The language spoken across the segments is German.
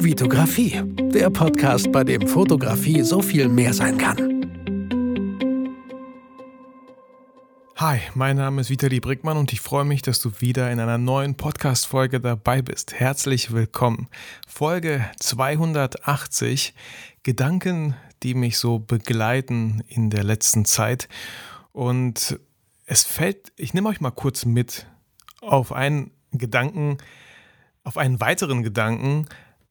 Vitografie, der Podcast, bei dem Fotografie so viel mehr sein kann. Hi, mein Name ist Vitali Brickmann und ich freue mich, dass du wieder in einer neuen Podcast-Folge dabei bist. Herzlich willkommen. Folge 280. Gedanken, die mich so begleiten in der letzten Zeit. Und es fällt, ich nehme euch mal kurz mit auf einen Gedanken, auf einen weiteren Gedanken.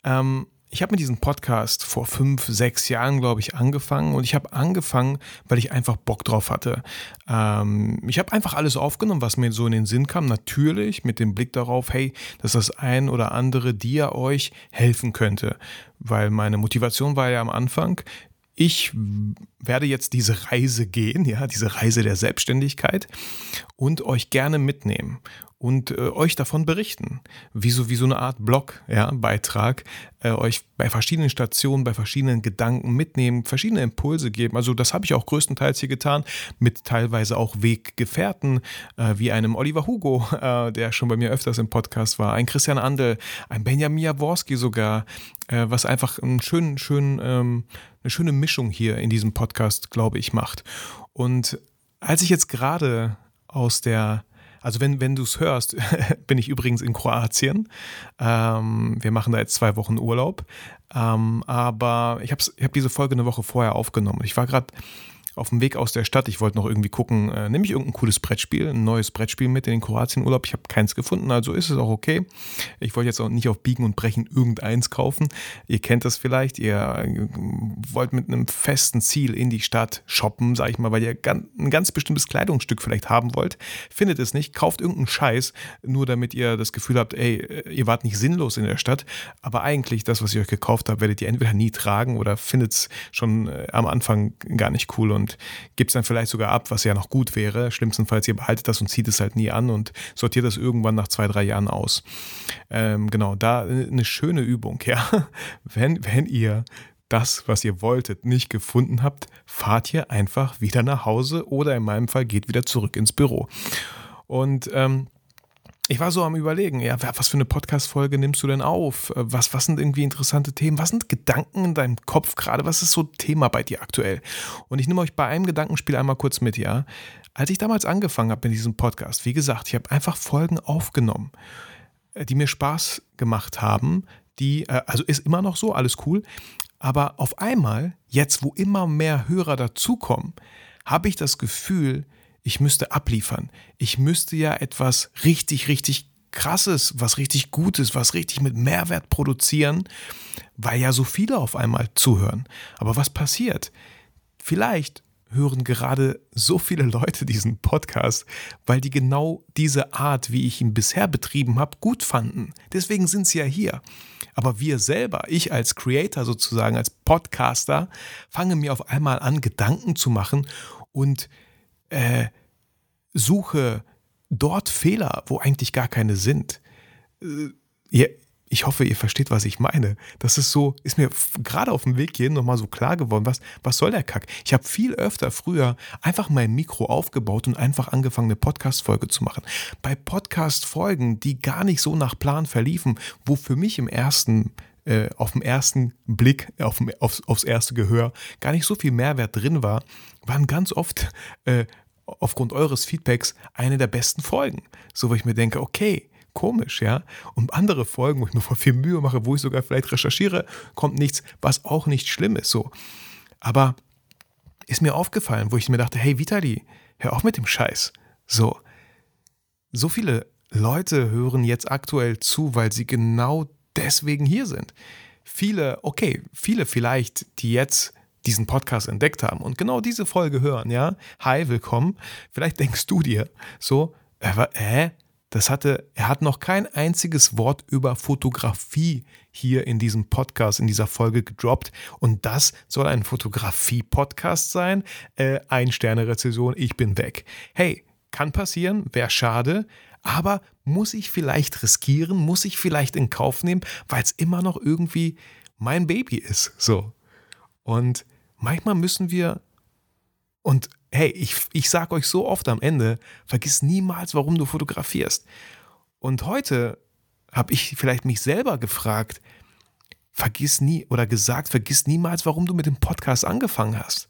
Ähm, ich habe mit diesem Podcast vor fünf, sechs Jahren, glaube ich, angefangen und ich habe angefangen, weil ich einfach Bock drauf hatte. Ähm, ich habe einfach alles aufgenommen, was mir so in den Sinn kam, natürlich mit dem Blick darauf, hey, dass das ein oder andere dir euch helfen könnte, weil meine Motivation war ja am Anfang, ich werde jetzt diese Reise gehen, ja, diese Reise der Selbstständigkeit und euch gerne mitnehmen und äh, euch davon berichten, wie so, wie so eine Art Blog, ja, Beitrag, äh, euch bei verschiedenen Stationen, bei verschiedenen Gedanken mitnehmen, verschiedene Impulse geben. Also das habe ich auch größtenteils hier getan, mit teilweise auch Weggefährten, äh, wie einem Oliver Hugo, äh, der schon bei mir öfters im Podcast war, ein Christian Andel, ein Benjamin Jaworski sogar, äh, was einfach einen schönen, schönen, ähm, eine schöne Mischung hier in diesem Podcast, glaube ich, macht. Und als ich jetzt gerade aus der also wenn, wenn du es hörst, bin ich übrigens in Kroatien. Ähm, wir machen da jetzt zwei Wochen Urlaub. Ähm, aber ich habe ich hab diese Folge eine Woche vorher aufgenommen. Ich war gerade auf dem Weg aus der Stadt. Ich wollte noch irgendwie gucken, äh, nehme ich irgendein cooles Brettspiel, ein neues Brettspiel mit in den Kroatien-Urlaub. Ich habe keins gefunden, also ist es auch okay. Ich wollte jetzt auch nicht auf Biegen und Brechen irgendeins kaufen. Ihr kennt das vielleicht, ihr äh, wollt mit einem festen Ziel in die Stadt shoppen, sag ich mal, weil ihr ein ganz bestimmtes Kleidungsstück vielleicht haben wollt. Findet es nicht, kauft irgendeinen Scheiß, nur damit ihr das Gefühl habt, ey, ihr wart nicht sinnlos in der Stadt, aber eigentlich das, was ihr euch gekauft habt, werdet ihr entweder nie tragen oder findet es schon äh, am Anfang gar nicht cool und und gibt es dann vielleicht sogar ab, was ja noch gut wäre. Schlimmstenfalls ihr behaltet das und zieht es halt nie an und sortiert das irgendwann nach zwei, drei Jahren aus. Ähm, genau, da eine schöne Übung, ja. Wenn, wenn ihr das, was ihr wolltet, nicht gefunden habt, fahrt ihr einfach wieder nach Hause oder in meinem Fall geht wieder zurück ins Büro. Und ähm, ich war so am Überlegen, ja, was für eine Podcast-Folge nimmst du denn auf? Äh, was, was sind irgendwie interessante Themen? Was sind Gedanken in deinem Kopf gerade? Was ist so Thema bei dir aktuell? Und ich nehme euch bei einem Gedankenspiel einmal kurz mit, ja. Als ich damals angefangen habe mit diesem Podcast, wie gesagt, ich habe einfach Folgen aufgenommen, äh, die mir Spaß gemacht haben, die, äh, also ist immer noch so, alles cool. Aber auf einmal, jetzt wo immer mehr Hörer dazukommen, habe ich das Gefühl, ich müsste abliefern. Ich müsste ja etwas richtig, richtig krasses, was richtig Gutes, was richtig mit Mehrwert produzieren, weil ja so viele auf einmal zuhören. Aber was passiert? Vielleicht hören gerade so viele Leute diesen Podcast, weil die genau diese Art, wie ich ihn bisher betrieben habe, gut fanden. Deswegen sind sie ja hier. Aber wir selber, ich als Creator sozusagen, als Podcaster, fange mir auf einmal an, Gedanken zu machen und äh, suche dort Fehler, wo eigentlich gar keine sind. Äh, ich hoffe, ihr versteht, was ich meine. Das ist so, ist mir gerade auf dem Weg hierhin nochmal so klar geworden. Was, was soll der Kack? Ich habe viel öfter früher einfach mein Mikro aufgebaut und einfach angefangen, eine Podcast-Folge zu machen. Bei Podcast-Folgen, die gar nicht so nach Plan verliefen, wo für mich im ersten äh, auf den ersten Blick, auf, aufs, aufs, erste Gehör gar nicht so viel Mehrwert drin war, waren ganz oft äh, aufgrund eures Feedbacks eine der besten Folgen. So, wo ich mir denke, okay, komisch, ja. Und andere Folgen, wo ich mir voll viel Mühe mache, wo ich sogar vielleicht recherchiere, kommt nichts, was auch nicht schlimm ist, so. Aber ist mir aufgefallen, wo ich mir dachte, hey Vitali, hör auf mit dem Scheiß. So. So viele Leute hören jetzt aktuell zu, weil sie genau deswegen hier sind. Viele, okay, viele vielleicht, die jetzt diesen Podcast entdeckt haben und genau diese Folge hören, ja, hi, willkommen. Vielleicht denkst du dir so, äh, das hatte, er hat noch kein einziges Wort über Fotografie hier in diesem Podcast, in dieser Folge gedroppt. Und das soll ein Fotografie-Podcast sein. Äh, ein Sterne-Rezession, ich bin weg. Hey, kann passieren, wäre schade, aber muss ich vielleicht riskieren, muss ich vielleicht in Kauf nehmen, weil es immer noch irgendwie mein Baby ist. So. Und manchmal müssen wir, und hey, ich, ich sage euch so oft am Ende, vergiss niemals, warum du fotografierst. Und heute habe ich vielleicht mich selber gefragt, vergiss nie oder gesagt, vergiss niemals, warum du mit dem Podcast angefangen hast.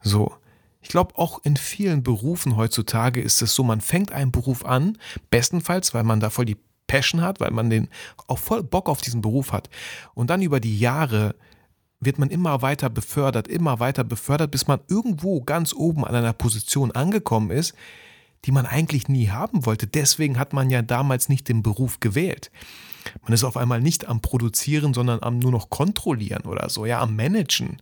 So. Ich glaube, auch in vielen Berufen heutzutage ist es so, man fängt einen Beruf an, bestenfalls, weil man da voll die Passion hat, weil man den auch voll Bock auf diesen Beruf hat. Und dann über die Jahre wird man immer weiter befördert, immer weiter befördert, bis man irgendwo ganz oben an einer Position angekommen ist, die man eigentlich nie haben wollte. Deswegen hat man ja damals nicht den Beruf gewählt. Man ist auf einmal nicht am Produzieren, sondern am nur noch Kontrollieren oder so, ja, am Managen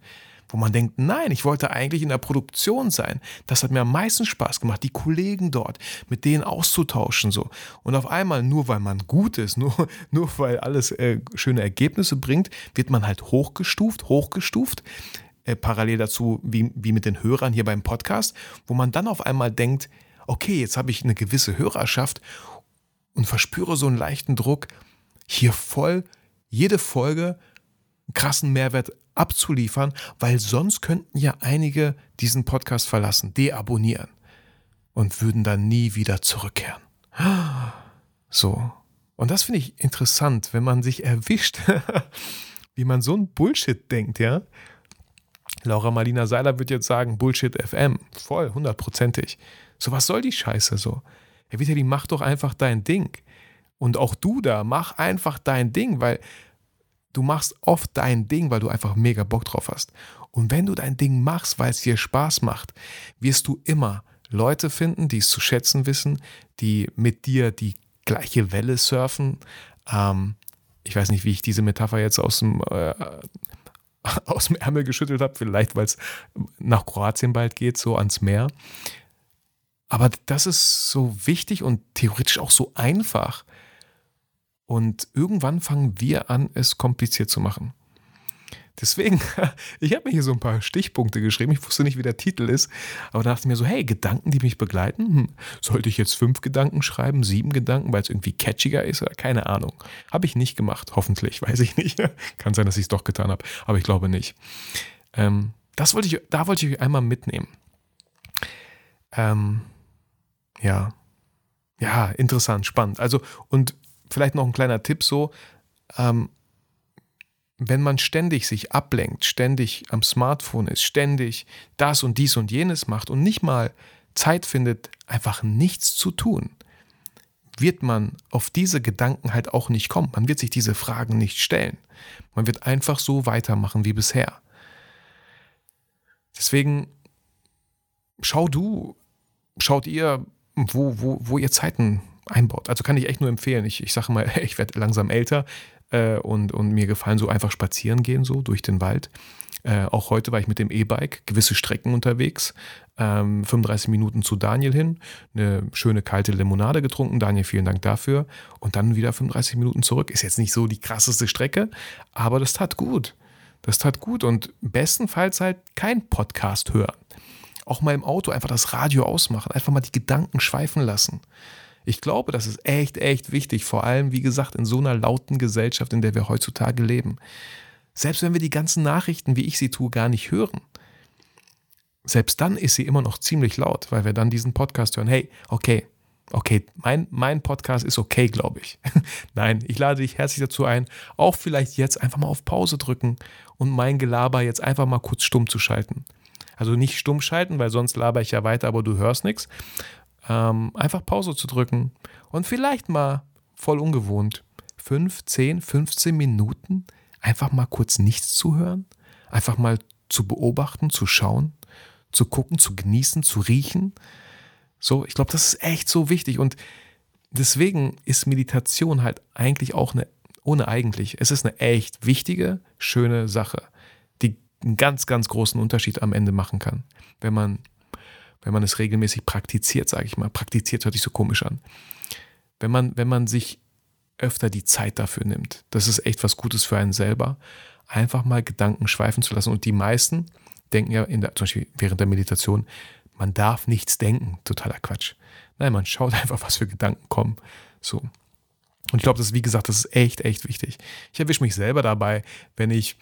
wo man denkt, nein, ich wollte eigentlich in der Produktion sein. Das hat mir am meisten Spaß gemacht, die Kollegen dort, mit denen auszutauschen so. Und auf einmal, nur weil man gut ist, nur, nur weil alles äh, schöne Ergebnisse bringt, wird man halt hochgestuft, hochgestuft. Äh, parallel dazu, wie, wie mit den Hörern hier beim Podcast, wo man dann auf einmal denkt, okay, jetzt habe ich eine gewisse Hörerschaft und verspüre so einen leichten Druck, hier voll jede Folge einen krassen Mehrwert abzuliefern, weil sonst könnten ja einige diesen Podcast verlassen, deabonnieren und würden dann nie wieder zurückkehren. So. Und das finde ich interessant, wenn man sich erwischt, wie man so ein Bullshit denkt, ja. Laura Marlina Seiler wird jetzt sagen, Bullshit FM. Voll, hundertprozentig. So, was soll die Scheiße so? Herr Vitali, mach doch einfach dein Ding. Und auch du da, mach einfach dein Ding, weil du machst oft dein Ding, weil du einfach mega Bock drauf hast. Und wenn du dein Ding machst, weil es dir Spaß macht, wirst du immer Leute finden, die es zu schätzen wissen, die mit dir die gleiche Welle surfen. Ähm, ich weiß nicht, wie ich diese Metapher jetzt aus dem, äh, aus dem Ärmel geschüttelt habe, vielleicht weil es nach Kroatien bald geht, so ans Meer. Aber das ist so wichtig und theoretisch auch so einfach. Und irgendwann fangen wir an, es kompliziert zu machen. Deswegen, ich habe mir hier so ein paar Stichpunkte geschrieben. Ich wusste nicht, wie der Titel ist, aber da dachte ich mir so, hey, Gedanken, die mich begleiten. Hm, sollte ich jetzt fünf Gedanken schreiben, sieben Gedanken, weil es irgendwie catchiger ist oder keine Ahnung. Habe ich nicht gemacht, hoffentlich, weiß ich nicht. Kann sein, dass ich es doch getan habe, aber ich glaube nicht. Ähm, das wollte ich, da wollte ich euch einmal mitnehmen. Ähm, ja, ja, interessant, spannend. Also, und vielleicht noch ein kleiner Tipp so, ähm, wenn man ständig sich ablenkt, ständig am Smartphone ist, ständig das und dies und jenes macht und nicht mal Zeit findet, einfach nichts zu tun, wird man auf diese Gedanken halt auch nicht kommen. Man wird sich diese Fragen nicht stellen. Man wird einfach so weitermachen wie bisher. Deswegen schau du, schaut ihr, wo, wo, wo ihr Zeiten einbaut. Also kann ich echt nur empfehlen. Ich, ich sage mal, ich werde langsam älter äh, und, und mir gefallen so einfach spazieren gehen, so durch den Wald. Äh, auch heute war ich mit dem E-Bike gewisse Strecken unterwegs. Ähm, 35 Minuten zu Daniel hin, eine schöne kalte Limonade getrunken. Daniel, vielen Dank dafür. Und dann wieder 35 Minuten zurück. Ist jetzt nicht so die krasseste Strecke, aber das tat gut. Das tat gut und bestenfalls halt kein Podcast hören. Auch mal im Auto einfach das Radio ausmachen, einfach mal die Gedanken schweifen lassen. Ich glaube, das ist echt, echt wichtig, vor allem, wie gesagt, in so einer lauten Gesellschaft, in der wir heutzutage leben. Selbst wenn wir die ganzen Nachrichten, wie ich sie tue, gar nicht hören. Selbst dann ist sie immer noch ziemlich laut, weil wir dann diesen Podcast hören. Hey, okay, okay, mein, mein Podcast ist okay, glaube ich. Nein, ich lade dich herzlich dazu ein, auch vielleicht jetzt einfach mal auf Pause drücken und mein Gelaber jetzt einfach mal kurz stumm zu schalten. Also nicht stumm schalten, weil sonst laber ich ja weiter, aber du hörst nichts, ähm, einfach Pause zu drücken und vielleicht mal voll ungewohnt 5, 10, 15 Minuten einfach mal kurz nichts zu hören, einfach mal zu beobachten, zu schauen, zu gucken, zu genießen, zu riechen. So, ich glaube, das ist echt so wichtig und deswegen ist Meditation halt eigentlich auch eine, ohne eigentlich, es ist eine echt wichtige, schöne Sache, die einen ganz, ganz großen Unterschied am Ende machen kann, wenn man wenn man es regelmäßig praktiziert, sage ich mal. Praktiziert hört sich so komisch an. Wenn man, wenn man sich öfter die Zeit dafür nimmt, das ist echt was Gutes für einen selber, einfach mal Gedanken schweifen zu lassen. Und die meisten denken ja der, zum Beispiel während der Meditation, man darf nichts denken. Totaler Quatsch. Nein, man schaut einfach, was für Gedanken kommen. So. Und ich glaube, das ist, wie gesagt, das ist echt, echt wichtig. Ich erwische mich selber dabei, wenn ich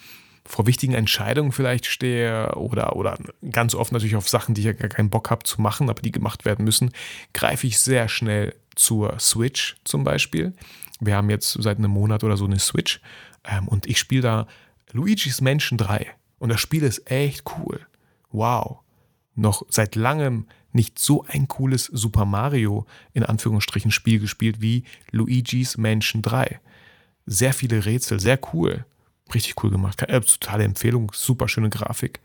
vor wichtigen Entscheidungen vielleicht stehe oder, oder ganz oft natürlich auf Sachen, die ich ja gar keinen Bock habe zu machen, aber die gemacht werden müssen, greife ich sehr schnell zur Switch zum Beispiel. Wir haben jetzt seit einem Monat oder so eine Switch ähm, und ich spiele da Luigi's Mansion 3. Und das Spiel ist echt cool. Wow. Noch seit langem nicht so ein cooles Super Mario in Anführungsstrichen Spiel gespielt wie Luigi's Mansion 3. Sehr viele Rätsel, sehr cool. Richtig cool gemacht. Äh, totale Empfehlung, super schöne Grafik.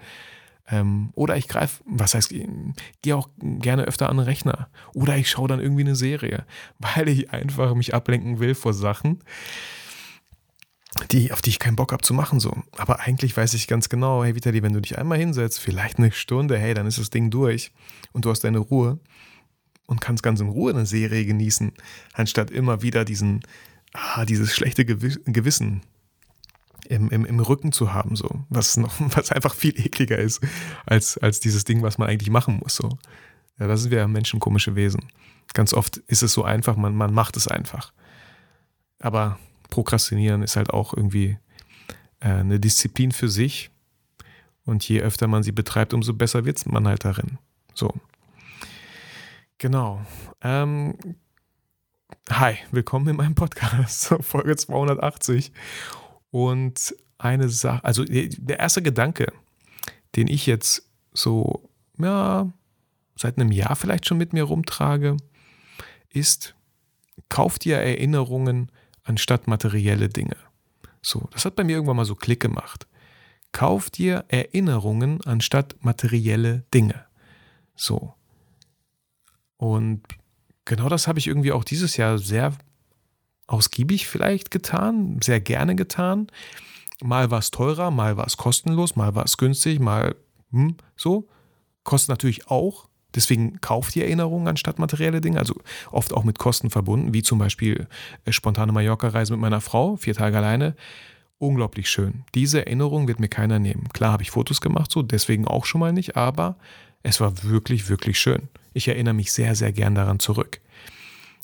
Ähm, oder ich greife, was heißt, gehe auch gerne öfter an den Rechner. Oder ich schaue dann irgendwie eine Serie, weil ich einfach mich ablenken will vor Sachen, die, auf die ich keinen Bock habe zu machen. So. Aber eigentlich weiß ich ganz genau, hey Vitali, wenn du dich einmal hinsetzt, vielleicht eine Stunde, hey, dann ist das Ding durch und du hast deine Ruhe und kannst ganz in Ruhe eine Serie genießen, anstatt immer wieder diesen, ah, dieses schlechte Gewissen im, im, im Rücken zu haben, so, was noch, was einfach viel ekliger ist, als, als dieses Ding, was man eigentlich machen muss. So. Ja, das sind wir Menschen komische Wesen. Ganz oft ist es so einfach, man, man macht es einfach. Aber Prokrastinieren ist halt auch irgendwie äh, eine Disziplin für sich. Und je öfter man sie betreibt, umso besser wird man halt darin. So. Genau. Ähm, hi, willkommen in meinem Podcast, Folge 280. Und eine Sache, also der erste Gedanke, den ich jetzt so, ja, seit einem Jahr vielleicht schon mit mir rumtrage, ist, kauf dir Erinnerungen anstatt materielle Dinge. So, das hat bei mir irgendwann mal so Klick gemacht. Kauf dir Erinnerungen anstatt materielle Dinge. So. Und genau das habe ich irgendwie auch dieses Jahr sehr ausgiebig vielleicht getan, sehr gerne getan. Mal war es teurer, mal war es kostenlos, mal war es günstig, mal hm, so. Kostet natürlich auch. Deswegen kauft die Erinnerungen anstatt materielle Dinge, also oft auch mit Kosten verbunden, wie zum Beispiel äh, spontane Mallorca-Reise mit meiner Frau, vier Tage alleine. Unglaublich schön. Diese Erinnerung wird mir keiner nehmen. Klar habe ich Fotos gemacht, so deswegen auch schon mal nicht, aber es war wirklich, wirklich schön. Ich erinnere mich sehr, sehr gern daran zurück.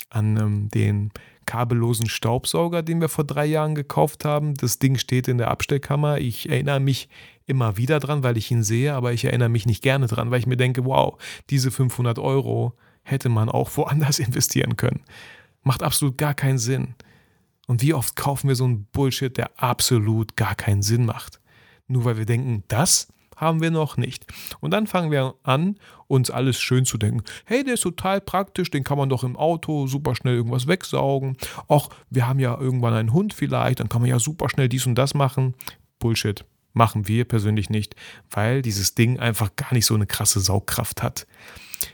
An ähm, den kabellosen Staubsauger, den wir vor drei Jahren gekauft haben. Das Ding steht in der Abstellkammer. Ich erinnere mich immer wieder dran, weil ich ihn sehe, aber ich erinnere mich nicht gerne dran, weil ich mir denke, wow, diese 500 Euro hätte man auch woanders investieren können. Macht absolut gar keinen Sinn. Und wie oft kaufen wir so einen Bullshit, der absolut gar keinen Sinn macht? Nur weil wir denken, das haben wir noch nicht. Und dann fangen wir an, uns alles schön zu denken. Hey, der ist total praktisch, den kann man doch im Auto super schnell irgendwas wegsaugen. Auch wir haben ja irgendwann einen Hund vielleicht, dann kann man ja super schnell dies und das machen. Bullshit. Machen wir persönlich nicht, weil dieses Ding einfach gar nicht so eine krasse Saugkraft hat.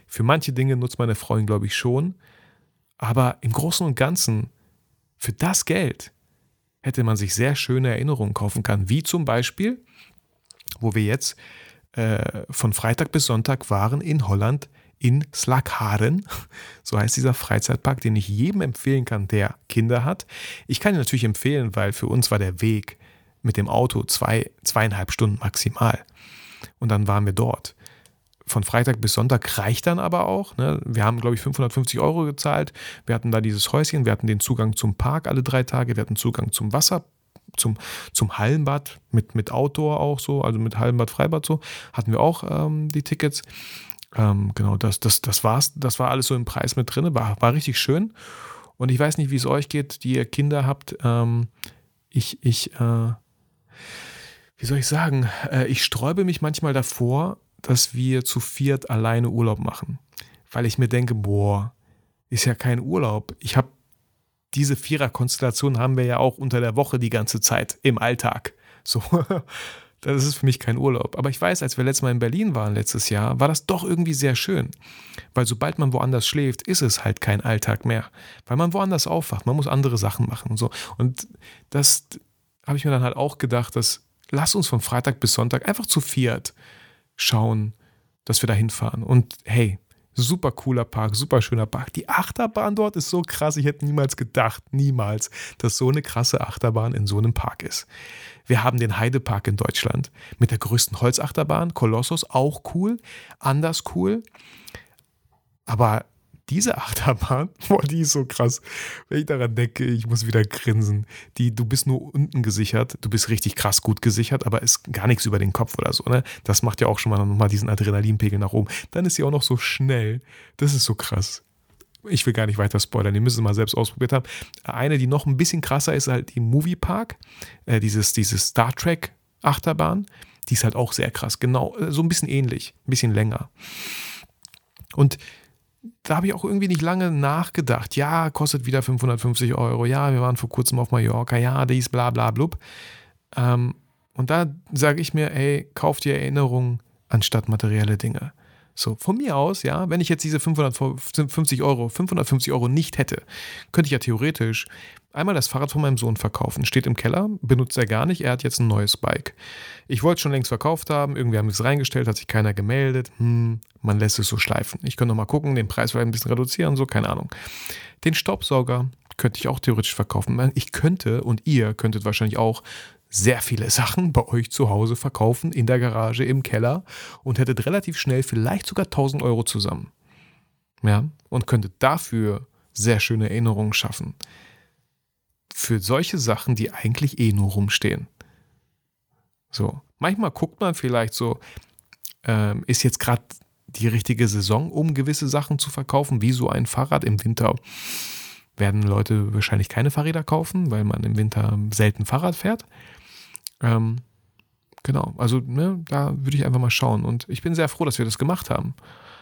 Für manche Dinge nutzt meine Freundin, glaube ich, schon. Aber im Großen und Ganzen, für das Geld, hätte man sich sehr schöne Erinnerungen kaufen können. Wie zum Beispiel, wo wir jetzt äh, von Freitag bis Sonntag waren in Holland in Slagharen. So heißt dieser Freizeitpark, den ich jedem empfehlen kann, der Kinder hat. Ich kann ihn natürlich empfehlen, weil für uns war der Weg mit dem Auto zwei, zweieinhalb Stunden maximal. Und dann waren wir dort. Von Freitag bis Sonntag reicht dann aber auch. Ne? Wir haben, glaube ich, 550 Euro gezahlt. Wir hatten da dieses Häuschen, wir hatten den Zugang zum Park alle drei Tage, wir hatten Zugang zum Wasser, zum, zum Hallenbad mit, mit Outdoor auch so, also mit Hallenbad, Freibad so, hatten wir auch ähm, die Tickets. Ähm, genau, das, das, das war's. Das war alles so im Preis mit drin, war, war richtig schön. Und ich weiß nicht, wie es euch geht, die ihr Kinder habt. Ähm, ich, ich, äh, wie soll ich sagen, äh, ich sträube mich manchmal davor, dass wir zu viert alleine Urlaub machen. Weil ich mir denke, boah, ist ja kein Urlaub. Ich habe diese Viererkonstellation haben wir ja auch unter der Woche die ganze Zeit im Alltag. So, das ist für mich kein Urlaub. Aber ich weiß, als wir letztes Mal in Berlin waren, letztes Jahr, war das doch irgendwie sehr schön. Weil sobald man woanders schläft, ist es halt kein Alltag mehr. Weil man woanders aufwacht, man muss andere Sachen machen und so. Und das habe ich mir dann halt auch gedacht, dass lass uns von Freitag bis Sonntag einfach zu viert schauen, dass wir da hinfahren. Und hey, Super cooler Park, super schöner Park. Die Achterbahn dort ist so krass. Ich hätte niemals gedacht, niemals, dass so eine krasse Achterbahn in so einem Park ist. Wir haben den Heidepark in Deutschland mit der größten Holzachterbahn, Kolossus, auch cool, anders cool. Aber diese Achterbahn, boah, die ist so krass. Wenn ich daran denke, ich muss wieder grinsen. Die, du bist nur unten gesichert, du bist richtig krass gut gesichert, aber ist gar nichts über den Kopf oder so. Ne? Das macht ja auch schon mal nochmal diesen Adrenalinpegel nach oben. Dann ist sie auch noch so schnell. Das ist so krass. ich will gar nicht weiter spoilern, die müssen es mal selbst ausprobiert haben. Eine, die noch ein bisschen krasser ist, halt die Movie Park, äh, dieses, dieses Star Trek Achterbahn. Die ist halt auch sehr krass, genau, äh, so ein bisschen ähnlich, ein bisschen länger. Und da habe ich auch irgendwie nicht lange nachgedacht. Ja, kostet wieder 550 Euro. Ja, wir waren vor kurzem auf Mallorca. Ja, dies, bla, bla, blub. Ähm, und da sage ich mir, ey, kauft dir Erinnerungen anstatt materielle Dinge. So, von mir aus, ja, wenn ich jetzt diese 550 Euro, 550 Euro nicht hätte, könnte ich ja theoretisch einmal das Fahrrad von meinem Sohn verkaufen. Steht im Keller, benutzt er gar nicht, er hat jetzt ein neues Bike. Ich wollte es schon längst verkauft haben, irgendwie haben wir es reingestellt, hat sich keiner gemeldet. Hm, man lässt es so schleifen. Ich könnte noch mal gucken, den Preis vielleicht ein bisschen reduzieren, so, keine Ahnung. Den Staubsauger könnte ich auch theoretisch verkaufen. Ich könnte und ihr könntet wahrscheinlich auch sehr viele Sachen bei euch zu Hause verkaufen, in der Garage, im Keller und hättet relativ schnell vielleicht sogar 1000 Euro zusammen. Ja, und könntet dafür sehr schöne Erinnerungen schaffen. Für solche Sachen, die eigentlich eh nur rumstehen. So, manchmal guckt man vielleicht so, ähm, ist jetzt gerade die richtige Saison, um gewisse Sachen zu verkaufen, wie so ein Fahrrad im Winter. Werden Leute wahrscheinlich keine Fahrräder kaufen, weil man im Winter selten Fahrrad fährt. Ähm, genau, also ne, da würde ich einfach mal schauen. Und ich bin sehr froh, dass wir das gemacht haben.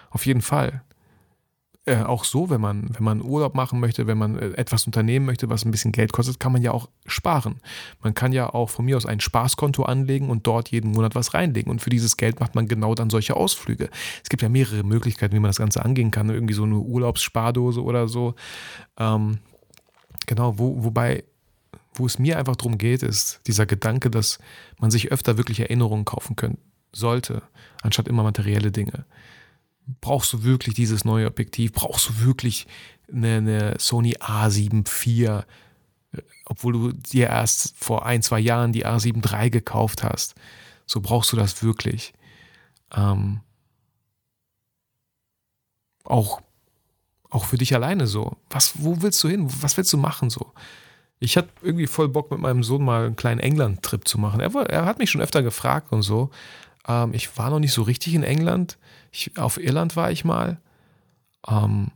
Auf jeden Fall. Äh, auch so, wenn man, wenn man Urlaub machen möchte, wenn man äh, etwas unternehmen möchte, was ein bisschen Geld kostet, kann man ja auch sparen. Man kann ja auch von mir aus ein Spaßkonto anlegen und dort jeden Monat was reinlegen. Und für dieses Geld macht man genau dann solche Ausflüge. Es gibt ja mehrere Möglichkeiten, wie man das Ganze angehen kann. Irgendwie so eine Urlaubsspardose oder so. Ähm, genau, wo, wobei wo es mir einfach darum geht, ist dieser Gedanke, dass man sich öfter wirklich Erinnerungen kaufen können, sollte, anstatt immer materielle Dinge. Brauchst du wirklich dieses neue Objektiv? Brauchst du wirklich eine, eine Sony A7 IV, obwohl du dir erst vor ein, zwei Jahren die A7 III gekauft hast? So brauchst du das wirklich. Ähm, auch, auch für dich alleine so. Was, wo willst du hin? Was willst du machen so? Ich hatte irgendwie voll Bock mit meinem Sohn mal einen kleinen England-Trip zu machen. Er, er, hat mich schon öfter gefragt und so. Ähm, ich war noch nicht so richtig in England. Ich, auf Irland war ich mal. Ähm,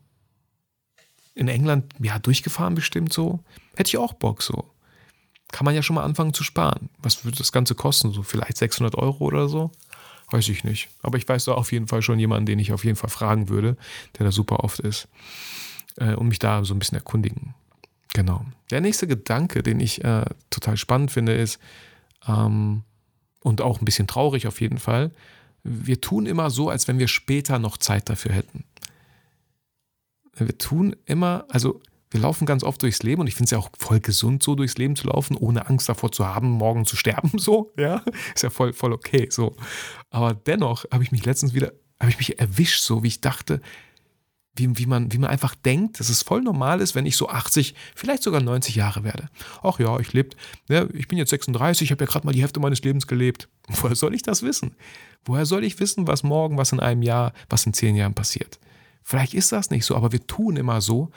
in England, ja, durchgefahren bestimmt so. Hätte ich auch Bock so. Kann man ja schon mal anfangen zu sparen. Was würde das Ganze kosten? So vielleicht 600 Euro oder so? Weiß ich nicht. Aber ich weiß da auf jeden Fall schon jemanden, den ich auf jeden Fall fragen würde, der da super oft ist. Äh, und mich da so ein bisschen erkundigen. Genau. Der nächste Gedanke, den ich äh, total spannend finde, ist, ähm, und auch ein bisschen traurig auf jeden Fall, wir tun immer so, als wenn wir später noch Zeit dafür hätten. Wir tun immer, also wir laufen ganz oft durchs Leben und ich finde es ja auch voll gesund, so durchs Leben zu laufen, ohne Angst davor zu haben, morgen zu sterben, so, ja, ist ja voll, voll okay, so. Aber dennoch habe ich mich letztens wieder, habe ich mich erwischt, so wie ich dachte, wie, wie, man, wie man einfach denkt, dass es voll normal ist, wenn ich so 80, vielleicht sogar 90 Jahre werde. Ach ja, ich lebe, ja, ich bin jetzt 36, ich habe ja gerade mal die Hälfte meines Lebens gelebt. Woher soll ich das wissen? Woher soll ich wissen, was morgen, was in einem Jahr, was in zehn Jahren passiert? Vielleicht ist das nicht so, aber wir tun immer so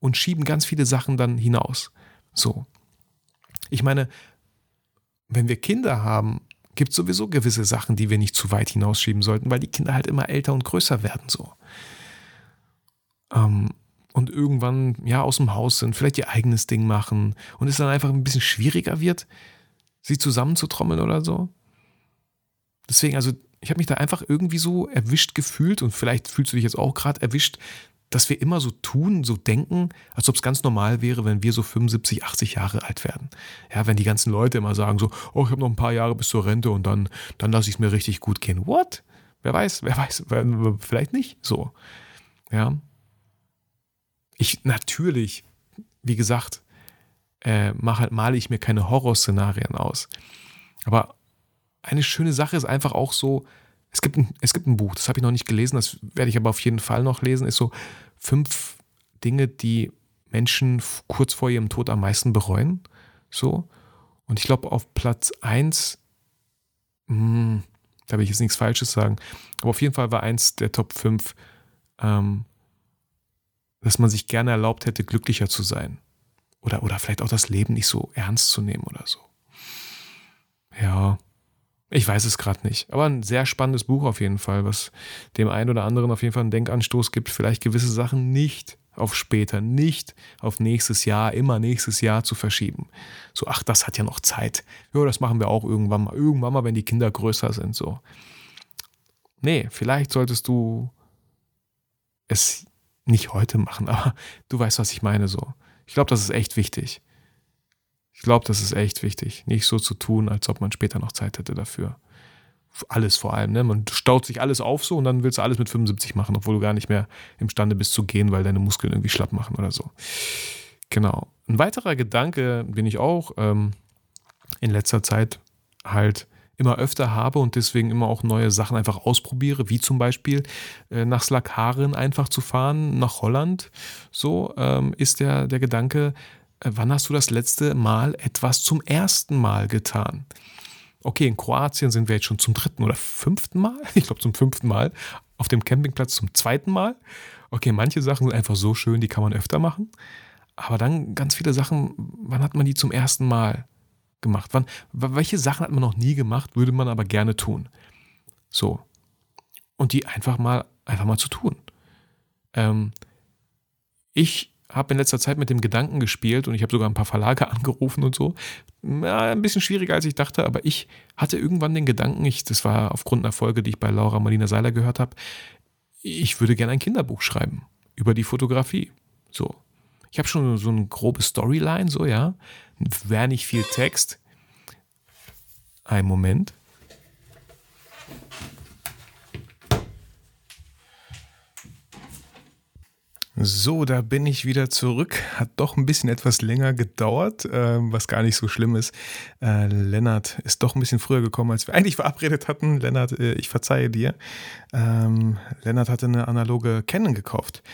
und schieben ganz viele Sachen dann hinaus. So. Ich meine, wenn wir Kinder haben, gibt es sowieso gewisse Sachen, die wir nicht zu weit hinausschieben sollten, weil die Kinder halt immer älter und größer werden so ähm, und irgendwann ja aus dem Haus sind, vielleicht ihr eigenes Ding machen und es dann einfach ein bisschen schwieriger wird, sie zusammenzutrommeln oder so. Deswegen, also ich habe mich da einfach irgendwie so erwischt gefühlt und vielleicht fühlst du dich jetzt auch gerade erwischt, dass wir immer so tun, so denken, als ob es ganz normal wäre, wenn wir so 75, 80 Jahre alt werden. Ja, wenn die ganzen Leute immer sagen so, oh, ich habe noch ein paar Jahre bis zur Rente und dann, dann lasse ich es mir richtig gut gehen. What? Wer weiß, wer weiß, vielleicht nicht so. Ja, ich natürlich, wie gesagt, äh, mache, male ich mir keine Horrorszenarien aus. Aber eine schöne Sache ist einfach auch so, es gibt ein, es gibt ein Buch, das habe ich noch nicht gelesen, das werde ich aber auf jeden Fall noch lesen, ist so fünf Dinge, die Menschen kurz vor ihrem Tod am meisten bereuen. So. Und ich glaube, auf Platz 1, hm, da will ich jetzt nichts Falsches sagen, aber auf jeden Fall war eins der Top 5 ähm, dass man sich gerne erlaubt hätte, glücklicher zu sein. Oder, oder vielleicht auch das Leben nicht so ernst zu nehmen oder so. Ja, ich weiß es gerade nicht. Aber ein sehr spannendes Buch auf jeden Fall, was dem einen oder anderen auf jeden Fall einen Denkanstoß gibt, vielleicht gewisse Sachen nicht auf später, nicht auf nächstes Jahr, immer nächstes Jahr zu verschieben. So, ach, das hat ja noch Zeit. Ja, das machen wir auch irgendwann mal, irgendwann mal, wenn die Kinder größer sind, so. Nee, vielleicht solltest du es nicht heute machen, aber du weißt, was ich meine, so. Ich glaube, das ist echt wichtig. Ich glaube, das ist echt wichtig, nicht so zu tun, als ob man später noch Zeit hätte dafür alles vor allem. Ne? Man staut sich alles auf so und dann willst du alles mit 75 machen, obwohl du gar nicht mehr imstande bist zu gehen, weil deine Muskeln irgendwie schlapp machen oder so. Genau. Ein weiterer Gedanke, den ich auch ähm, in letzter Zeit halt immer öfter habe und deswegen immer auch neue Sachen einfach ausprobiere, wie zum Beispiel äh, nach Slakaren einfach zu fahren, nach Holland. So ähm, ist der, der Gedanke, äh, wann hast du das letzte Mal etwas zum ersten Mal getan? okay, in Kroatien sind wir jetzt schon zum dritten oder fünften Mal, ich glaube zum fünften Mal, auf dem Campingplatz zum zweiten Mal. Okay, manche Sachen sind einfach so schön, die kann man öfter machen. Aber dann ganz viele Sachen, wann hat man die zum ersten Mal gemacht? Wann, welche Sachen hat man noch nie gemacht, würde man aber gerne tun? So. Und die einfach mal, einfach mal zu tun. Ähm, ich habe in letzter Zeit mit dem Gedanken gespielt und ich habe sogar ein paar Verlage angerufen und so. Ja, ein bisschen schwieriger als ich dachte, aber ich hatte irgendwann den Gedanken, ich, das war aufgrund einer Folge, die ich bei Laura Marlina Seiler gehört habe, ich würde gerne ein Kinderbuch schreiben über die Fotografie. So. Ich habe schon so eine grobe Storyline, so, ja. Wäre nicht viel Text. Ein Moment. So, da bin ich wieder zurück. Hat doch ein bisschen etwas länger gedauert, äh, was gar nicht so schlimm ist. Äh, Lennart ist doch ein bisschen früher gekommen, als wir eigentlich verabredet hatten. Lennart, äh, ich verzeihe dir. Ähm, Lennart hatte eine analoge Canon gekauft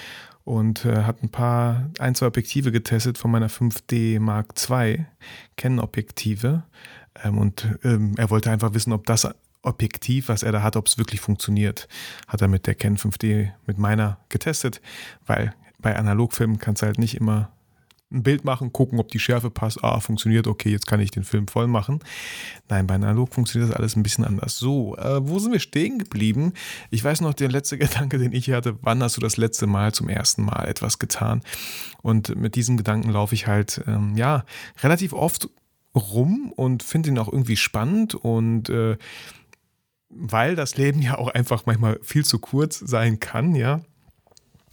und äh, hat ein paar, ein, zwei Objektive getestet von meiner 5D Mark II Canon-Objektive. Ähm, und ähm, er wollte einfach wissen, ob das Objektiv, was er da hat, ob es wirklich funktioniert. Hat er mit der Ken 5D, mit meiner getestet, weil bei Analogfilmen kannst du halt nicht immer ein Bild machen, gucken, ob die Schärfe passt. Ah, funktioniert, okay, jetzt kann ich den Film voll machen. Nein, bei Analog funktioniert das alles ein bisschen anders. So, äh, wo sind wir stehen geblieben? Ich weiß noch, der letzte Gedanke, den ich hatte, wann hast du das letzte Mal zum ersten Mal etwas getan? Und mit diesem Gedanken laufe ich halt, ähm, ja, relativ oft rum und finde ihn auch irgendwie spannend und äh, weil das Leben ja auch einfach manchmal viel zu kurz sein kann, ja,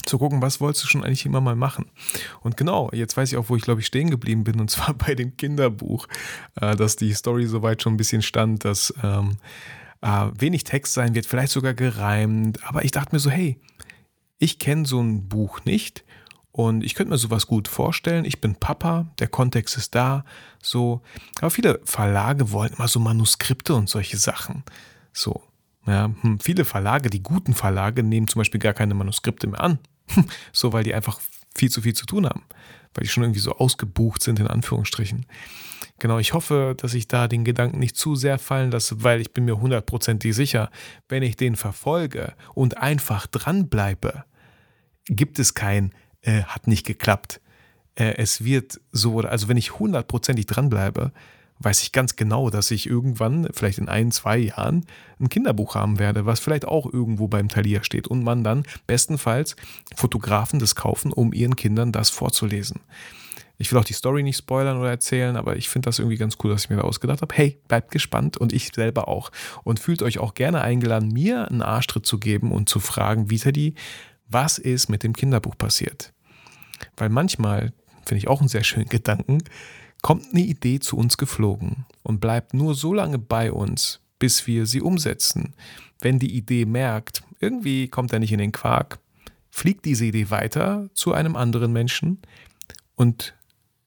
zu gucken, was wolltest du schon eigentlich immer mal machen. Und genau, jetzt weiß ich auch, wo ich glaube ich stehen geblieben bin, und zwar bei dem Kinderbuch, äh, dass die Story soweit schon ein bisschen stand, dass ähm, äh, wenig Text sein wird, vielleicht sogar gereimt. Aber ich dachte mir so, hey, ich kenne so ein Buch nicht und ich könnte mir sowas gut vorstellen. Ich bin Papa, der Kontext ist da, so. Aber viele Verlage wollen immer so Manuskripte und solche Sachen. So. Ja, hm, viele Verlage, die guten Verlage, nehmen zum Beispiel gar keine Manuskripte mehr an. so, weil die einfach viel zu viel zu tun haben. Weil die schon irgendwie so ausgebucht sind, in Anführungsstrichen. Genau, ich hoffe, dass ich da den Gedanken nicht zu sehr fallen lasse, weil ich bin mir hundertprozentig sicher, wenn ich den verfolge und einfach dranbleibe, gibt es kein, äh, hat nicht geklappt. Äh, es wird so, also wenn ich hundertprozentig dranbleibe, weiß ich ganz genau, dass ich irgendwann, vielleicht in ein, zwei Jahren, ein Kinderbuch haben werde, was vielleicht auch irgendwo beim Talier steht und man dann bestenfalls Fotografen das kaufen, um ihren Kindern das vorzulesen. Ich will auch die Story nicht spoilern oder erzählen, aber ich finde das irgendwie ganz cool, dass ich mir da ausgedacht habe. Hey, bleibt gespannt und ich selber auch. Und fühlt euch auch gerne eingeladen, mir einen Arschtritt zu geben und zu fragen, Vitali, was ist mit dem Kinderbuch passiert? Weil manchmal, finde ich auch einen sehr schönen Gedanken, kommt eine Idee zu uns geflogen und bleibt nur so lange bei uns, bis wir sie umsetzen. Wenn die Idee merkt, irgendwie kommt er nicht in den Quark, fliegt diese Idee weiter zu einem anderen Menschen und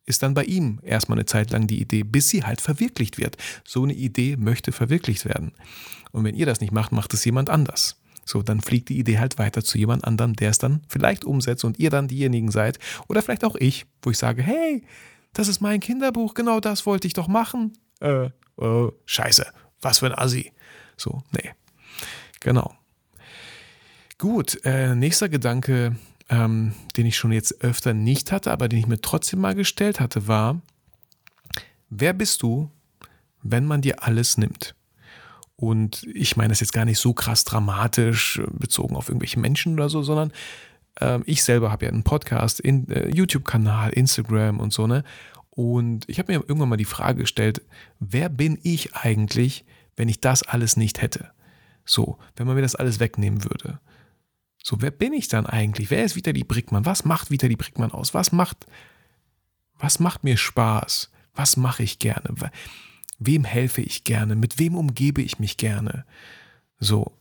ist dann bei ihm erstmal eine Zeit lang die Idee, bis sie halt verwirklicht wird. So eine Idee möchte verwirklicht werden. Und wenn ihr das nicht macht, macht es jemand anders. So, dann fliegt die Idee halt weiter zu jemand anderem, der es dann vielleicht umsetzt und ihr dann diejenigen seid. Oder vielleicht auch ich, wo ich sage, hey, das ist mein Kinderbuch, genau das wollte ich doch machen. Äh, äh, scheiße, was für ein Assi. So, nee. Genau. Gut, äh, nächster Gedanke, ähm, den ich schon jetzt öfter nicht hatte, aber den ich mir trotzdem mal gestellt hatte, war, wer bist du, wenn man dir alles nimmt? Und ich meine das jetzt gar nicht so krass dramatisch bezogen auf irgendwelche Menschen oder so, sondern ich selber habe ja einen Podcast, in, äh, YouTube-Kanal, Instagram und so, ne? Und ich habe mir irgendwann mal die Frage gestellt, wer bin ich eigentlich, wenn ich das alles nicht hätte? So, wenn man mir das alles wegnehmen würde. So, wer bin ich dann eigentlich? Wer ist Vitali Brickmann? Was macht Vitali Brickmann aus? Was macht, was macht mir Spaß? Was mache ich gerne? Wem helfe ich gerne? Mit wem umgebe ich mich gerne? So,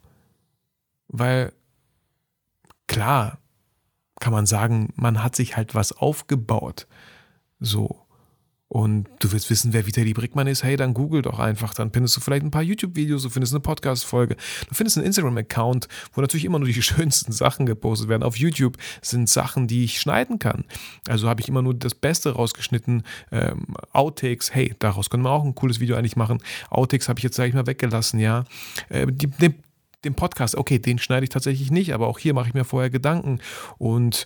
weil klar kann man sagen, man hat sich halt was aufgebaut. So und du willst wissen, wer Vitali Brickmann ist, hey, dann google doch einfach. Dann findest du vielleicht ein paar YouTube-Videos, du findest eine Podcast-Folge, du findest einen Instagram-Account, wo natürlich immer nur die schönsten Sachen gepostet werden. Auf YouTube sind Sachen, die ich schneiden kann. Also habe ich immer nur das Beste rausgeschnitten. Ähm, Outtakes, hey, daraus können wir auch ein cooles Video eigentlich machen. Outtakes habe ich jetzt, sage ich mal, weggelassen, ja. Äh, die, die, den Podcast, okay, den schneide ich tatsächlich nicht, aber auch hier mache ich mir vorher Gedanken. Und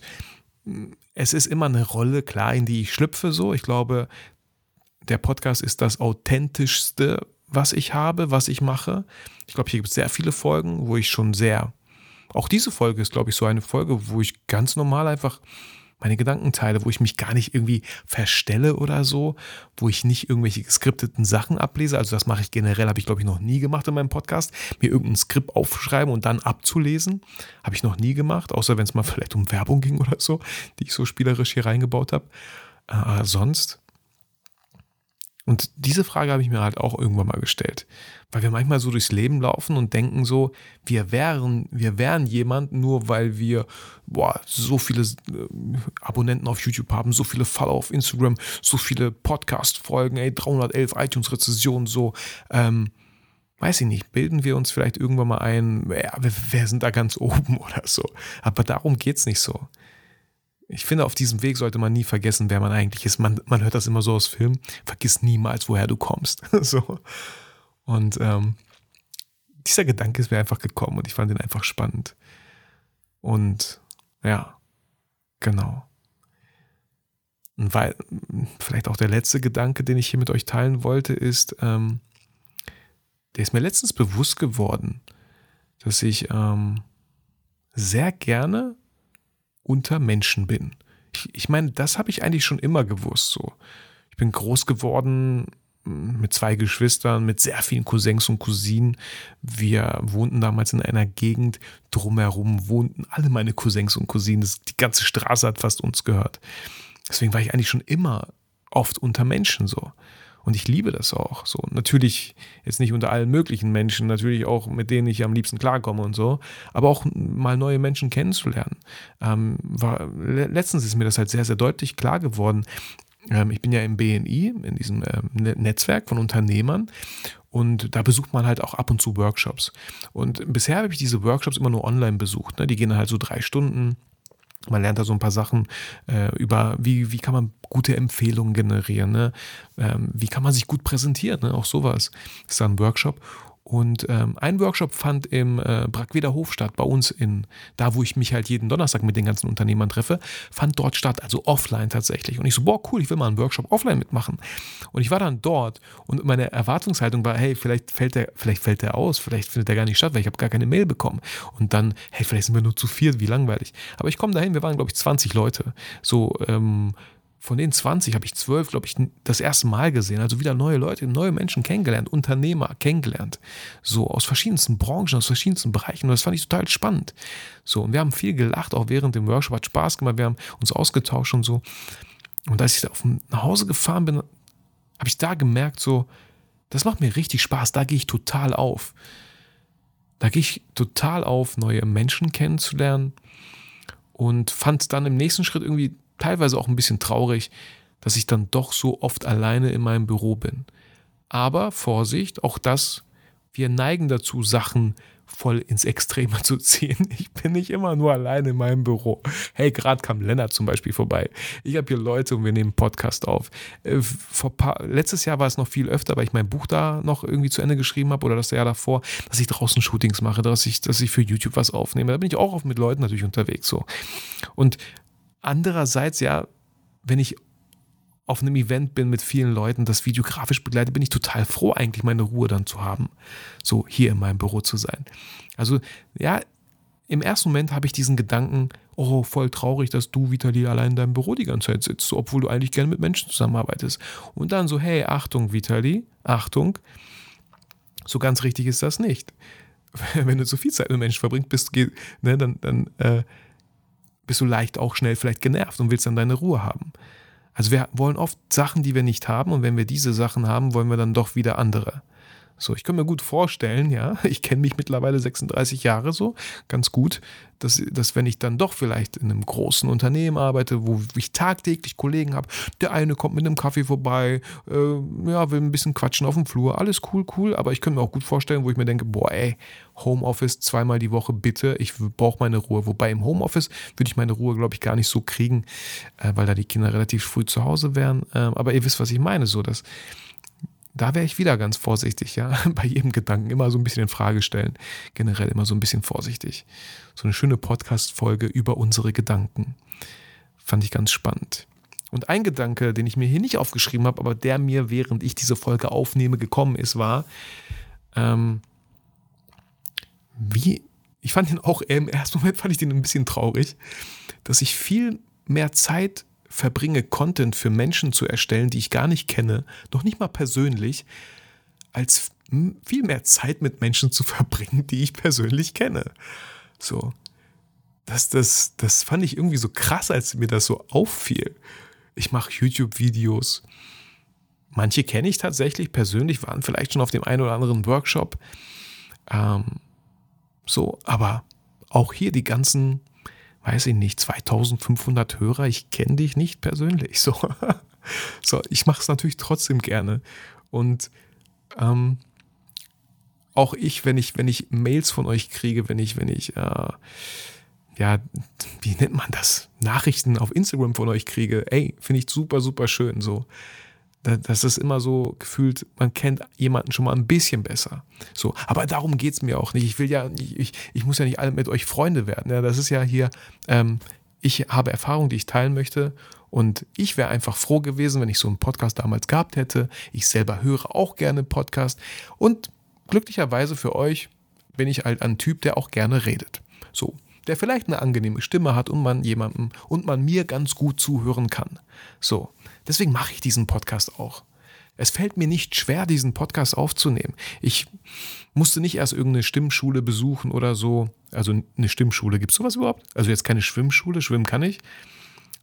mm, es ist immer eine Rolle, klar, in die ich schlüpfe so. Ich glaube, der Podcast ist das authentischste, was ich habe, was ich mache. Ich glaube, hier gibt es sehr viele Folgen, wo ich schon sehr. Auch diese Folge ist, glaube ich, so eine Folge, wo ich ganz normal einfach meine Gedanken teile, wo ich mich gar nicht irgendwie verstelle oder so, wo ich nicht irgendwelche geskripteten Sachen ablese. Also das mache ich generell, habe ich glaube ich noch nie gemacht in meinem Podcast, mir irgendein Skript aufschreiben und dann abzulesen. Habe ich noch nie gemacht, außer wenn es mal vielleicht um Werbung ging oder so, die ich so spielerisch hier reingebaut habe. Äh, sonst und diese Frage habe ich mir halt auch irgendwann mal gestellt. Weil wir manchmal so durchs Leben laufen und denken so, wir wären, wir wären jemand, nur weil wir boah, so viele äh, Abonnenten auf YouTube haben, so viele Follower auf Instagram, so viele Podcast-Folgen, ey, 311 iTunes-Rezessionen, so. Ähm, weiß ich nicht, bilden wir uns vielleicht irgendwann mal ein, ja, wir, wir sind da ganz oben oder so. Aber darum geht es nicht so ich finde, auf diesem Weg sollte man nie vergessen, wer man eigentlich ist. Man, man hört das immer so aus Filmen. Vergiss niemals, woher du kommst. so. Und ähm, dieser Gedanke ist mir einfach gekommen und ich fand ihn einfach spannend. Und ja, genau. Und weil, vielleicht auch der letzte Gedanke, den ich hier mit euch teilen wollte, ist, ähm, der ist mir letztens bewusst geworden, dass ich ähm, sehr gerne unter Menschen bin. Ich, ich meine, das habe ich eigentlich schon immer gewusst. So. Ich bin groß geworden mm, mit zwei Geschwistern, mit sehr vielen Cousins und Cousinen. Wir wohnten damals in einer Gegend, drumherum wohnten alle meine Cousins und Cousinen. Die ganze Straße hat fast uns gehört. Deswegen war ich eigentlich schon immer oft unter Menschen so. Und ich liebe das auch. So, natürlich jetzt nicht unter allen möglichen Menschen, natürlich auch mit denen ich am liebsten klarkomme und so, aber auch mal neue Menschen kennenzulernen. Ähm, war, letztens ist mir das halt sehr, sehr deutlich klar geworden. Ähm, ich bin ja im BNI, in diesem ähm, ne-, Netzwerk von Unternehmern. Und da besucht man halt auch ab und zu Workshops. Und bisher habe ich diese Workshops immer nur online besucht. Ne? Die gehen halt so drei Stunden man lernt da so ein paar Sachen äh, über, wie, wie kann man gute Empfehlungen generieren, ne? Ähm, wie kann man sich gut präsentieren, ne? auch sowas. Das ist dann ein Workshop. Und ähm, ein Workshop fand im äh, Brackweder Hof statt, bei uns in, da wo ich mich halt jeden Donnerstag mit den ganzen Unternehmern treffe, fand dort statt, also offline tatsächlich. Und ich so, boah, cool, ich will mal einen Workshop offline mitmachen. Und ich war dann dort und meine Erwartungshaltung war, hey, vielleicht fällt der, vielleicht fällt der aus, vielleicht findet der gar nicht statt, weil ich habe gar keine Mail bekommen. Und dann, hey, vielleicht sind wir nur zu viert, wie langweilig. Aber ich komme dahin, wir waren, glaube ich, 20 Leute. So, ähm, von den 20 habe ich 12, glaube ich, das erste Mal gesehen. Also wieder neue Leute, neue Menschen kennengelernt, Unternehmer kennengelernt. So aus verschiedensten Branchen, aus verschiedensten Bereichen. Und das fand ich total spannend. So, und wir haben viel gelacht, auch während dem Workshop hat Spaß gemacht. Wir haben uns ausgetauscht und so. Und als ich auf nach Hause gefahren bin, habe ich da gemerkt, so, das macht mir richtig Spaß. Da gehe ich total auf. Da gehe ich total auf, neue Menschen kennenzulernen. Und fand dann im nächsten Schritt irgendwie teilweise auch ein bisschen traurig, dass ich dann doch so oft alleine in meinem Büro bin. Aber Vorsicht, auch das, wir neigen dazu, Sachen voll ins Extreme zu ziehen. Ich bin nicht immer nur alleine in meinem Büro. Hey, gerade kam Lennart zum Beispiel vorbei. Ich habe hier Leute und wir nehmen Podcast auf. Äh, paar, letztes Jahr war es noch viel öfter, weil ich mein Buch da noch irgendwie zu Ende geschrieben habe oder das Jahr davor, dass ich draußen Shootings mache, dass ich, dass ich für YouTube was aufnehme. Da bin ich auch oft mit Leuten natürlich unterwegs so. Und Andererseits, ja, wenn ich auf einem Event bin mit vielen Leuten, das videografisch begleite, bin ich total froh, eigentlich meine Ruhe dann zu haben, so hier in meinem Büro zu sein. Also ja, im ersten Moment habe ich diesen Gedanken, oh, voll traurig, dass du, Vitali, allein in deinem Büro die ganze Zeit sitzt, obwohl du eigentlich gerne mit Menschen zusammenarbeitest. Und dann so, hey, Achtung, Vitali, Achtung, so ganz richtig ist das nicht. Wenn du zu viel Zeit mit Menschen verbringst, bist, ne, dann, dann äh, bist du leicht auch schnell vielleicht genervt und willst dann deine Ruhe haben. Also wir wollen oft Sachen, die wir nicht haben und wenn wir diese Sachen haben, wollen wir dann doch wieder andere. So, ich kann mir gut vorstellen, ja, ich kenne mich mittlerweile 36 Jahre so, ganz gut, dass, dass wenn ich dann doch vielleicht in einem großen Unternehmen arbeite, wo ich tagtäglich Kollegen habe, der eine kommt mit einem Kaffee vorbei, äh, ja, will ein bisschen quatschen auf dem Flur, alles cool, cool, aber ich könnte mir auch gut vorstellen, wo ich mir denke, boah, ey, Homeoffice zweimal die Woche bitte, ich brauche meine Ruhe. Wobei im Homeoffice würde ich meine Ruhe, glaube ich, gar nicht so kriegen, äh, weil da die Kinder relativ früh zu Hause wären. Äh, aber ihr wisst, was ich meine, so dass da wäre ich wieder ganz vorsichtig, ja. Bei jedem Gedanken immer so ein bisschen in Frage stellen. Generell immer so ein bisschen vorsichtig. So eine schöne Podcast-Folge über unsere Gedanken. Fand ich ganz spannend. Und ein Gedanke, den ich mir hier nicht aufgeschrieben habe, aber der mir, während ich diese Folge aufnehme, gekommen ist, war, ähm, wie, ich fand den auch, im ersten Moment fand ich den ein bisschen traurig, dass ich viel mehr Zeit verbringe, Content für Menschen zu erstellen, die ich gar nicht kenne, noch nicht mal persönlich, als viel mehr Zeit mit Menschen zu verbringen, die ich persönlich kenne. So. Das, das, das fand ich irgendwie so krass, als mir das so auffiel. Ich mache YouTube-Videos. Manche kenne ich tatsächlich persönlich, waren vielleicht schon auf dem einen oder anderen Workshop. Ähm, so, aber auch hier die ganzen weiß ich nicht, 2500 Hörer, ich kenne dich nicht persönlich. So, so ich mache es natürlich trotzdem gerne. Und ähm, auch ich, wenn ich, wenn ich Mails von euch kriege, wenn ich, wenn ich, äh, ja, wie nennt man das? Nachrichten auf Instagram von euch kriege, ey, finde ich super, super schön. So, das ist immer so gefühlt, man kennt jemanden schon mal ein bisschen besser. So, aber darum geht es mir auch nicht. Ich will ja, ich, ich muss ja nicht alle mit euch Freunde werden. Ja, das ist ja hier, ähm, ich habe Erfahrungen, die ich teilen möchte. Und ich wäre einfach froh gewesen, wenn ich so einen Podcast damals gehabt hätte. Ich selber höre auch gerne Podcast. Und glücklicherweise für euch bin ich halt ein Typ, der auch gerne redet. So, der vielleicht eine angenehme Stimme hat und man jemandem und man mir ganz gut zuhören kann. So, deswegen mache ich diesen Podcast auch. Es fällt mir nicht schwer, diesen Podcast aufzunehmen. Ich musste nicht erst irgendeine Stimmschule besuchen oder so. Also eine Stimmschule, gibt es sowas überhaupt? Also jetzt keine Schwimmschule, schwimmen kann ich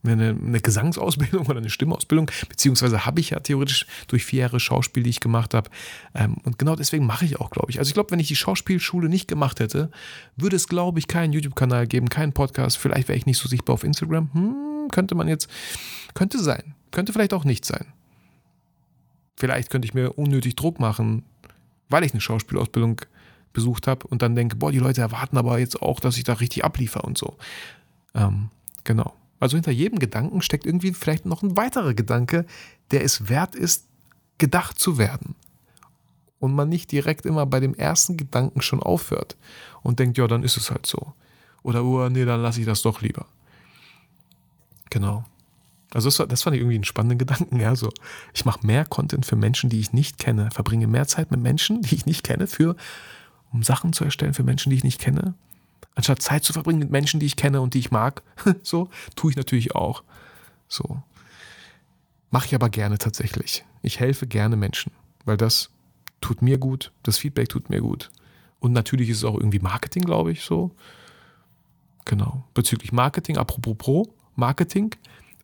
eine, eine Gesangsausbildung oder eine Stimmausbildung, beziehungsweise habe ich ja theoretisch durch vier Jahre Schauspiel, die ich gemacht habe. Ähm, und genau deswegen mache ich auch, glaube ich. Also ich glaube, wenn ich die Schauspielschule nicht gemacht hätte, würde es, glaube ich, keinen YouTube-Kanal geben, keinen Podcast. Vielleicht wäre ich nicht so sichtbar auf Instagram. Hm, könnte man jetzt, könnte sein. Könnte vielleicht auch nicht sein. Vielleicht könnte ich mir unnötig Druck machen, weil ich eine Schauspielausbildung besucht habe und dann denke, boah, die Leute erwarten aber jetzt auch, dass ich da richtig abliefer und so. Ähm, genau. Also hinter jedem Gedanken steckt irgendwie vielleicht noch ein weiterer Gedanke, der es wert ist, gedacht zu werden. Und man nicht direkt immer bei dem ersten Gedanken schon aufhört und denkt, ja, dann ist es halt so. Oder, oh, nee, dann lasse ich das doch lieber. Genau. Also das, das fand ich irgendwie einen spannenden Gedanken. Ja, so, ich mache mehr Content für Menschen, die ich nicht kenne, verbringe mehr Zeit mit Menschen, die ich nicht kenne, für, um Sachen zu erstellen für Menschen, die ich nicht kenne anstatt Zeit zu verbringen mit Menschen, die ich kenne und die ich mag, so, tue ich natürlich auch. So. Mache ich aber gerne tatsächlich. Ich helfe gerne Menschen, weil das tut mir gut, das Feedback tut mir gut. Und natürlich ist es auch irgendwie Marketing, glaube ich, so. Genau. Bezüglich Marketing, apropos Pro, Marketing.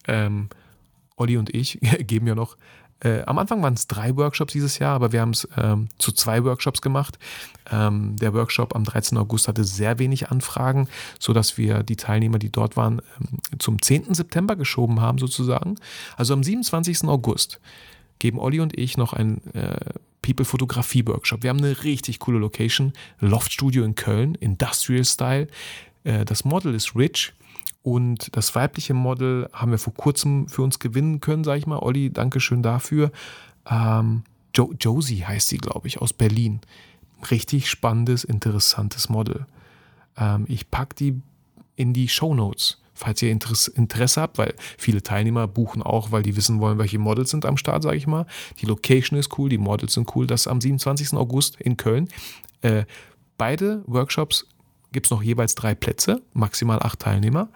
Ähm, Olli und ich geben ja noch äh, am Anfang waren es drei Workshops dieses Jahr, aber wir haben es ähm, zu zwei Workshops gemacht. Ähm, der Workshop am 13. August hatte sehr wenig Anfragen, sodass wir die Teilnehmer, die dort waren, ähm, zum 10. September geschoben haben, sozusagen. Also am 27. August geben Olli und ich noch einen äh, People-Fotografie-Workshop. Wir haben eine richtig coole Location, Loft Studio in Köln, Industrial Style. Äh, das Model ist Rich und das weibliche Model haben wir vor kurzem für uns gewinnen können, sage ich mal. Olli, danke schön dafür. Ähm, jo Josie heißt sie, glaube ich, aus Berlin. Richtig spannendes, interessantes Model. Ähm, ich packe die in die Show Notes, falls ihr Interesse, Interesse habt, weil viele Teilnehmer buchen auch, weil die wissen wollen, welche Models sind am Start, sage ich mal. Die Location ist cool, die Models sind cool. Das am 27. August in Köln. Äh, beide Workshops gibt es noch jeweils drei Plätze, maximal acht Teilnehmer.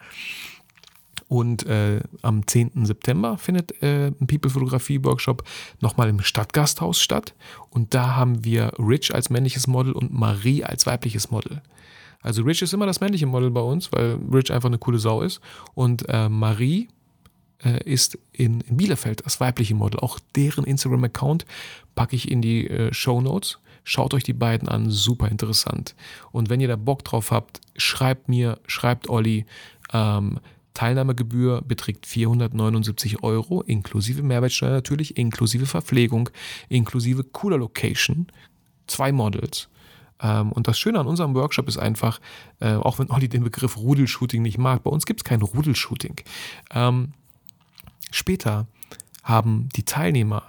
Und äh, am 10. September findet äh, ein People-Fotografie-Workshop nochmal im Stadtgasthaus statt. Und da haben wir Rich als männliches Model und Marie als weibliches Model. Also Rich ist immer das männliche Model bei uns, weil Rich einfach eine coole Sau ist. Und äh, Marie äh, ist in, in, Bielefeld das weibliche Model. Auch deren Instagram-Account packe ich in die äh, Show Notes. Schaut euch die beiden an, super interessant. Und wenn ihr da Bock drauf habt, schreibt mir, schreibt Olli. Ähm, Teilnahmegebühr beträgt 479 Euro, inklusive Mehrwertsteuer natürlich, inklusive Verpflegung, inklusive cooler Location, zwei Models. Ähm, und das Schöne an unserem Workshop ist einfach, äh, auch wenn Olli den Begriff Rudelshooting nicht mag, bei uns gibt es kein Rudelshooting. Ähm, später haben die Teilnehmer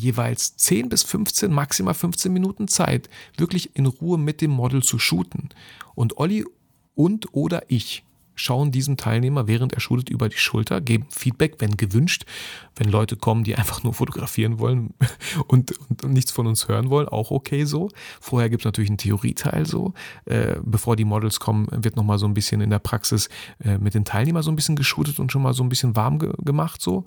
jeweils 10 bis 15, maximal 15 Minuten Zeit, wirklich in Ruhe mit dem Model zu shooten. Und Olli und oder ich schauen diesem Teilnehmer, während er shootet, über die Schulter, geben Feedback, wenn gewünscht. Wenn Leute kommen, die einfach nur fotografieren wollen und, und, und nichts von uns hören wollen, auch okay so. Vorher gibt es natürlich einen Theorieteil so. Äh, bevor die Models kommen, wird nochmal so ein bisschen in der Praxis äh, mit den Teilnehmern so ein bisschen geshootet und schon mal so ein bisschen warm ge gemacht so.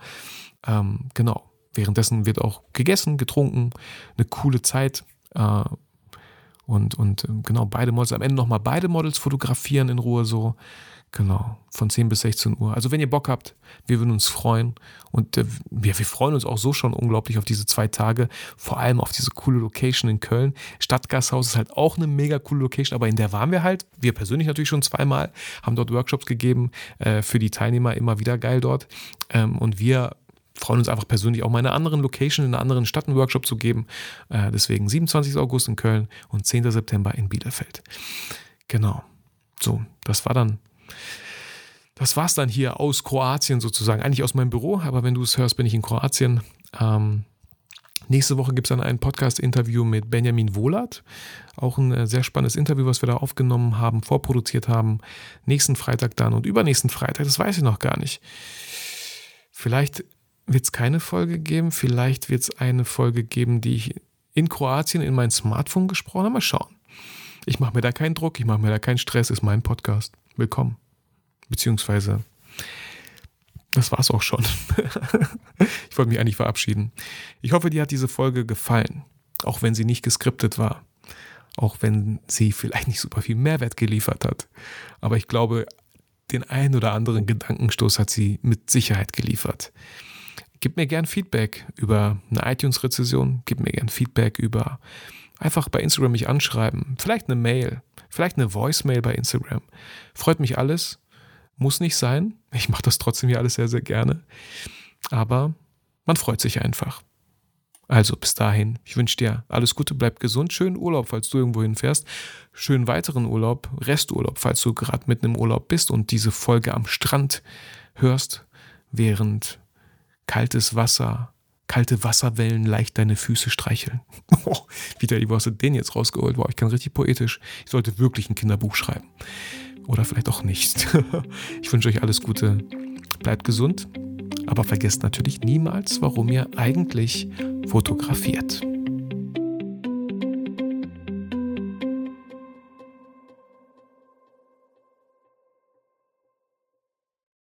Ähm, genau. Währenddessen wird auch gegessen, getrunken, eine coole Zeit. Äh, und, und ähm, genau, beide Models, am Ende nochmal beide Models fotografieren in Ruhe so. Genau, von 10 bis 16 Uhr. Also wenn ihr Bock habt, wir würden uns freuen. Und äh, wir, wir freuen uns auch so schon unglaublich auf diese zwei Tage, vor allem auf diese coole Location in Köln. Stadtgasthaus ist halt auch eine mega coole Location, aber in der waren wir halt, wir persönlich natürlich schon zweimal, haben dort Workshops gegeben, äh, für die Teilnehmer immer wieder geil dort. Ähm, und wir freuen uns einfach persönlich auch mal in einer anderen Location, in einer anderen Stadt einen Workshop zu geben. Äh, deswegen 27. August in Köln und 10. September in Bielefeld. Genau. So, das war dann das war's dann hier aus Kroatien sozusagen. Eigentlich aus meinem Büro, aber wenn du es hörst, bin ich in Kroatien. Ähm, nächste Woche gibt es dann ein Podcast-Interview mit Benjamin Wohlert. Auch ein äh, sehr spannendes Interview, was wir da aufgenommen haben, vorproduziert haben. Nächsten Freitag dann und übernächsten Freitag, das weiß ich noch gar nicht. Vielleicht wird es keine Folge geben, vielleicht wird es eine Folge geben, die ich in Kroatien in mein Smartphone gesprochen habe. Mal schauen. Ich mache mir da keinen Druck, ich mache mir da keinen Stress, ist mein Podcast. Willkommen. Beziehungsweise, das war's auch schon. ich wollte mich eigentlich verabschieden. Ich hoffe, dir hat diese Folge gefallen, auch wenn sie nicht geskriptet war. Auch wenn sie vielleicht nicht super viel Mehrwert geliefert hat. Aber ich glaube, den einen oder anderen Gedankenstoß hat sie mit Sicherheit geliefert. Gib mir gern Feedback über eine iTunes-Rezession, gib mir gern Feedback über einfach bei Instagram mich anschreiben, vielleicht eine Mail, vielleicht eine Voicemail bei Instagram. Freut mich alles. Muss nicht sein. Ich mache das trotzdem hier alles sehr, sehr gerne. Aber man freut sich einfach. Also bis dahin, ich wünsche dir alles Gute, bleib gesund, schönen Urlaub, falls du irgendwo hinfährst, schönen weiteren Urlaub, Resturlaub, falls du gerade mitten im Urlaub bist und diese Folge am Strand hörst, während kaltes Wasser, kalte Wasserwellen leicht deine Füße streicheln. Oh, wieder, wie hast du den jetzt rausgeholt? Wow, ich kann richtig poetisch. Ich sollte wirklich ein Kinderbuch schreiben. Oder vielleicht auch nicht. Ich wünsche euch alles Gute. Bleibt gesund. Aber vergesst natürlich niemals, warum ihr eigentlich fotografiert.